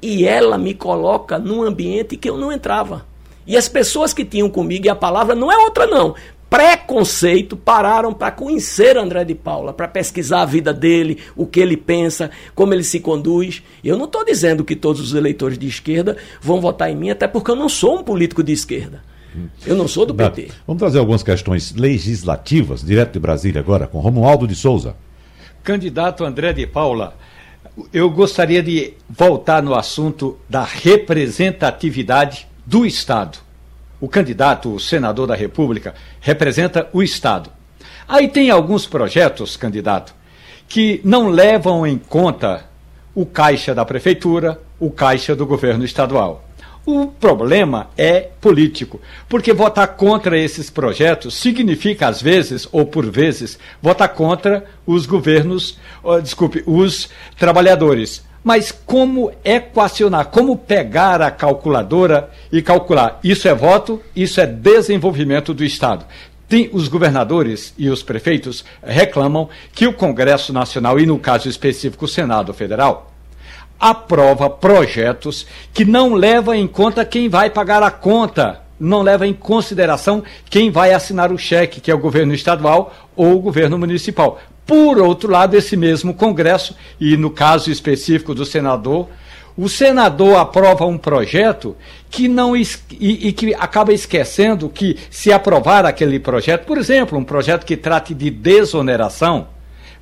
e ela me coloca num ambiente que eu não entrava. E as pessoas que tinham comigo, e a palavra não é outra não, preconceito, pararam para conhecer André de Paula, para pesquisar a vida dele, o que ele pensa, como ele se conduz. Eu não estou dizendo que todos os eleitores de esquerda vão votar em mim, até porque eu não sou um político de esquerda. Eu não sou do PT. Vamos trazer algumas questões legislativas, direto de Brasília agora, com Romualdo de Souza. Candidato André de Paula, eu gostaria de voltar no assunto da representatividade do Estado. O candidato, o senador da República, representa o Estado. Aí tem alguns projetos, candidato, que não levam em conta o caixa da prefeitura, o caixa do governo estadual. O problema é político, porque votar contra esses projetos significa, às vezes, ou por vezes, votar contra os governos, desculpe, os trabalhadores. Mas como equacionar, como pegar a calculadora e calcular? Isso é voto, isso é desenvolvimento do Estado. Tem, os governadores e os prefeitos reclamam que o Congresso Nacional, e no caso específico o Senado Federal, aprova projetos que não levam em conta quem vai pagar a conta, não leva em consideração quem vai assinar o cheque, que é o governo estadual ou o governo municipal. Por outro lado, esse mesmo Congresso, e no caso específico do senador, o senador aprova um projeto que não e, e, que acaba esquecendo que se aprovar aquele projeto, por exemplo, um projeto que trate de desoneração,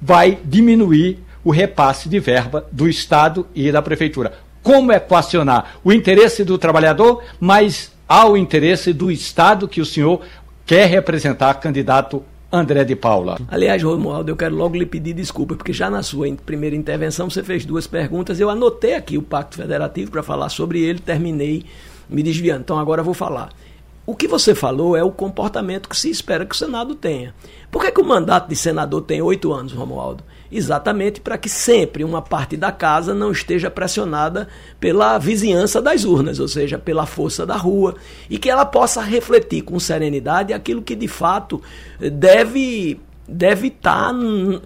vai diminuir o repasse de verba do Estado e da Prefeitura. Como equacionar o interesse do trabalhador, mas ao interesse do Estado que o senhor quer representar, candidato André de Paula. Aliás, Romualdo, eu quero logo lhe pedir desculpa, porque já na sua primeira intervenção você fez duas perguntas. Eu anotei aqui o Pacto Federativo para falar sobre ele, terminei me desviando. Então agora vou falar. O que você falou é o comportamento que se espera que o Senado tenha. Por que, que o mandato de senador tem oito anos, Romualdo? Exatamente para que sempre uma parte da casa não esteja pressionada pela vizinhança das urnas, ou seja, pela força da rua, e que ela possa refletir com serenidade aquilo que de fato deve deve estar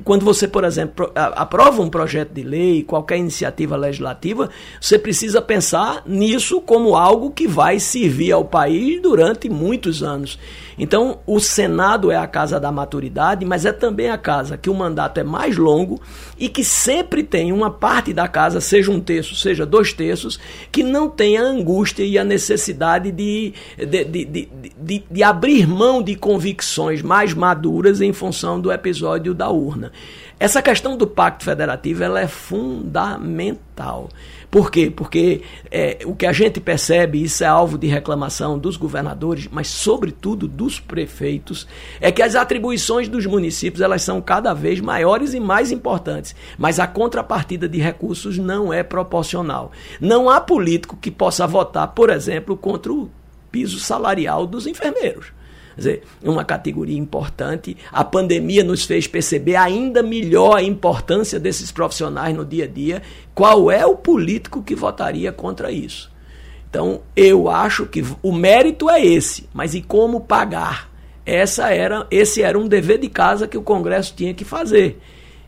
quando você, por exemplo, aprova um projeto de lei, qualquer iniciativa legislativa, você precisa pensar nisso como algo que vai servir ao país durante muitos anos. Então, o Senado é a casa da maturidade, mas é também a casa que o mandato é mais longo e que sempre tem uma parte da casa, seja um terço, seja dois terços, que não tem a angústia e a necessidade de, de, de, de, de abrir mão de convicções mais maduras em função do episódio da urna. Essa questão do pacto federativo ela é fundamental. Por quê? Porque é, o que a gente percebe, isso é alvo de reclamação dos governadores, mas sobretudo dos prefeitos, é que as atribuições dos municípios elas são cada vez maiores e mais importantes, mas a contrapartida de recursos não é proporcional. Não há político que possa votar, por exemplo, contra o piso salarial dos enfermeiros. Dizer, uma categoria importante. A pandemia nos fez perceber ainda melhor a importância desses profissionais no dia a dia. Qual é o político que votaria contra isso? Então, eu acho que o mérito é esse, mas e como pagar? Essa era, esse era um dever de casa que o Congresso tinha que fazer.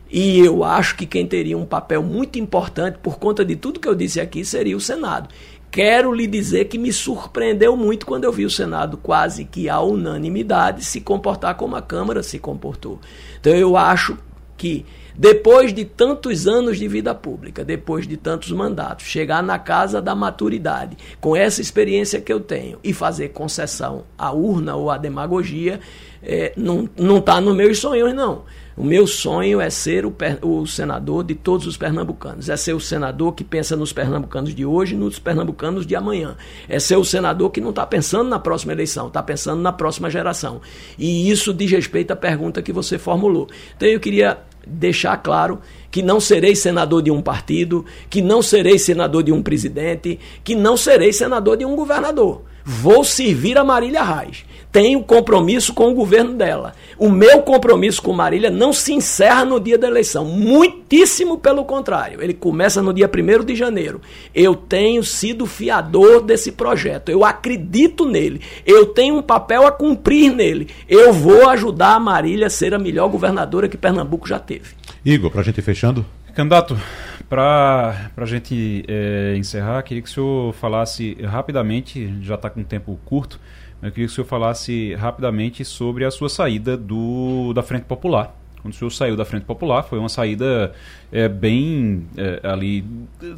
E eu acho que quem teria um papel muito importante, por conta de tudo que eu disse aqui, seria o Senado. Quero lhe dizer que me surpreendeu muito quando eu vi o Senado quase que à unanimidade se comportar como a Câmara se comportou. Então eu acho que depois de tantos anos de vida pública, depois de tantos mandatos, chegar na casa da maturidade, com essa experiência que eu tenho, e fazer concessão à urna ou à demagogia, é, não está nos meus sonhos, não. O meu sonho é ser o, o, senador de todos os pernambucanos. É ser o senador que pensa nos pernambucanos de hoje e nos pernambucanos de amanhã. É ser o senador que não está pensando na próxima eleição, está pensando na próxima geração. E isso diz respeito à pergunta que você formulou. Então eu queria deixar claro que não serei senador de um partido, que não serei senador de um presidente, que não serei senador de um governador. Vou servir a Marília Reis tenho compromisso com o governo dela. O meu compromisso com Marília não se encerra no dia da eleição, muitíssimo pelo contrário. Ele começa no dia 1 de janeiro. Eu tenho sido fiador desse projeto, eu acredito nele, eu tenho um papel a cumprir nele. Eu vou ajudar a Marília a ser a melhor governadora que Pernambuco já teve. Igor, para a gente ir fechando. Candidato, para a gente é, encerrar, queria que o senhor falasse rapidamente, já está com um tempo curto, eu queria que o senhor falasse rapidamente sobre a sua saída do, da Frente Popular. Quando o senhor saiu da Frente Popular, foi uma saída é, bem é, ali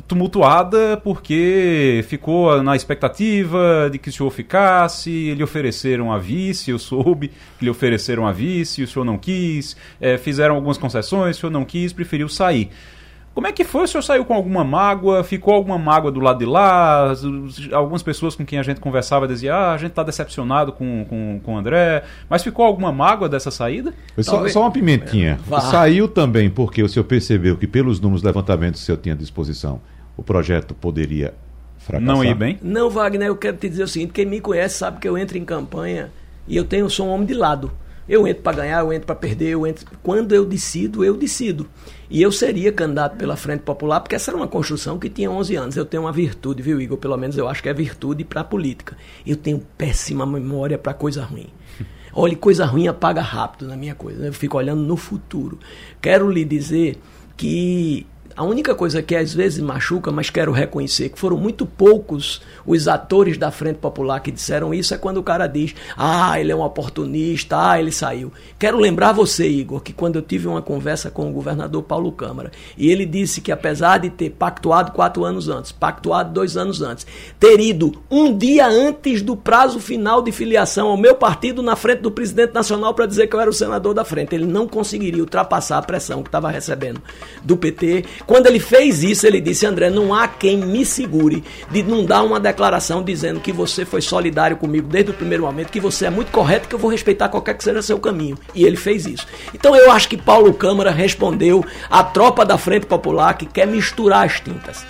tumultuada, porque ficou na expectativa de que o senhor ficasse, lhe ofereceram a vice, eu soube que lhe ofereceram a vice, o senhor não quis, é, fizeram algumas concessões, o senhor não quis, preferiu sair. Como é que foi? O senhor saiu com alguma mágoa? Ficou alguma mágoa do lado de lá? Algumas pessoas com quem a gente conversava diziam: ah, a gente está decepcionado com, com, com o André. Mas ficou alguma mágoa dessa saída? Só, só, uma pimentinha. É, saiu também porque o senhor percebeu que, pelos números de levantamentos que o senhor tinha à disposição, o projeto poderia fracassar? Não ir bem? Não, Wagner, eu quero te dizer o seguinte: quem me conhece sabe que eu entro em campanha e eu tenho, sou um homem de lado. Eu entro para ganhar, eu entro para perder, eu entro. Quando eu decido, eu decido. E eu seria candidato pela Frente Popular, porque essa era uma construção que tinha 11 anos. Eu tenho uma virtude, viu, Igor? Pelo menos eu acho que é virtude para a política. Eu tenho péssima memória para coisa ruim. Olha, coisa ruim apaga rápido na minha coisa. Eu fico olhando no futuro. Quero lhe dizer que a única coisa que às vezes machuca, mas quero reconhecer que foram muito poucos os atores da Frente Popular que disseram isso, é quando o cara diz: ah, ele é um oportunista, ah, ele saiu. Quero lembrar você, Igor, que quando eu tive uma conversa com o governador Paulo Câmara, e ele disse que apesar de ter pactuado quatro anos antes, pactuado dois anos antes, ter ido um dia antes do prazo final de filiação ao meu partido na frente do presidente nacional para dizer que eu era o senador da frente, ele não conseguiria ultrapassar a pressão que estava recebendo do PT quando ele fez isso, ele disse: André, não há quem me segure de não dar uma declaração dizendo que você foi solidário comigo desde o primeiro momento, que você é muito correto, que eu vou respeitar qualquer que seja seu caminho. E ele fez isso. Então eu acho que Paulo Câmara respondeu à tropa da Frente Popular que quer misturar as tintas.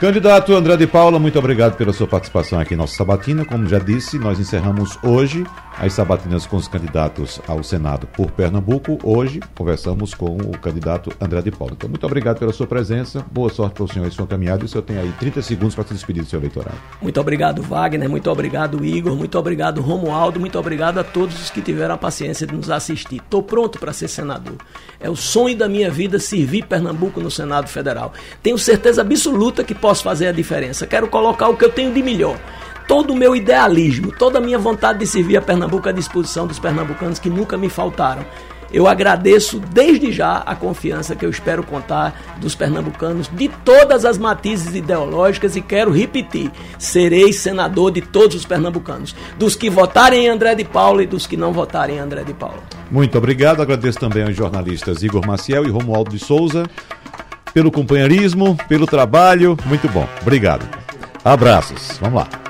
Candidato André de Paula, muito obrigado pela sua participação aqui em nossa sabatina. Como já disse, nós encerramos hoje as sabatinas com os candidatos ao Senado por Pernambuco. Hoje conversamos com o candidato André de Paula. Então, muito obrigado pela sua presença. Boa sorte para o senhor e sua caminhada. E o senhor tem aí 30 segundos para se despedir do seu eleitorado. Muito obrigado, Wagner. Muito obrigado, Igor. Muito obrigado, Romualdo. Muito obrigado a todos os que tiveram a paciência de nos assistir. Estou pronto para ser senador. É o sonho da minha vida servir Pernambuco no Senado Federal. Tenho certeza absoluta que posso fazer a diferença. Quero colocar o que eu tenho de melhor todo o meu idealismo, toda a minha vontade de servir a Pernambuco à disposição dos pernambucanos que nunca me faltaram. Eu agradeço desde já a confiança que eu espero contar dos pernambucanos de todas as matizes ideológicas e quero repetir: serei senador de todos os pernambucanos, dos que votarem em André de Paula e dos que não votarem em André de Paula. Muito obrigado, agradeço também aos jornalistas Igor Maciel e Romualdo de Souza pelo companheirismo, pelo trabalho, muito bom. Obrigado. Abraços. Vamos lá.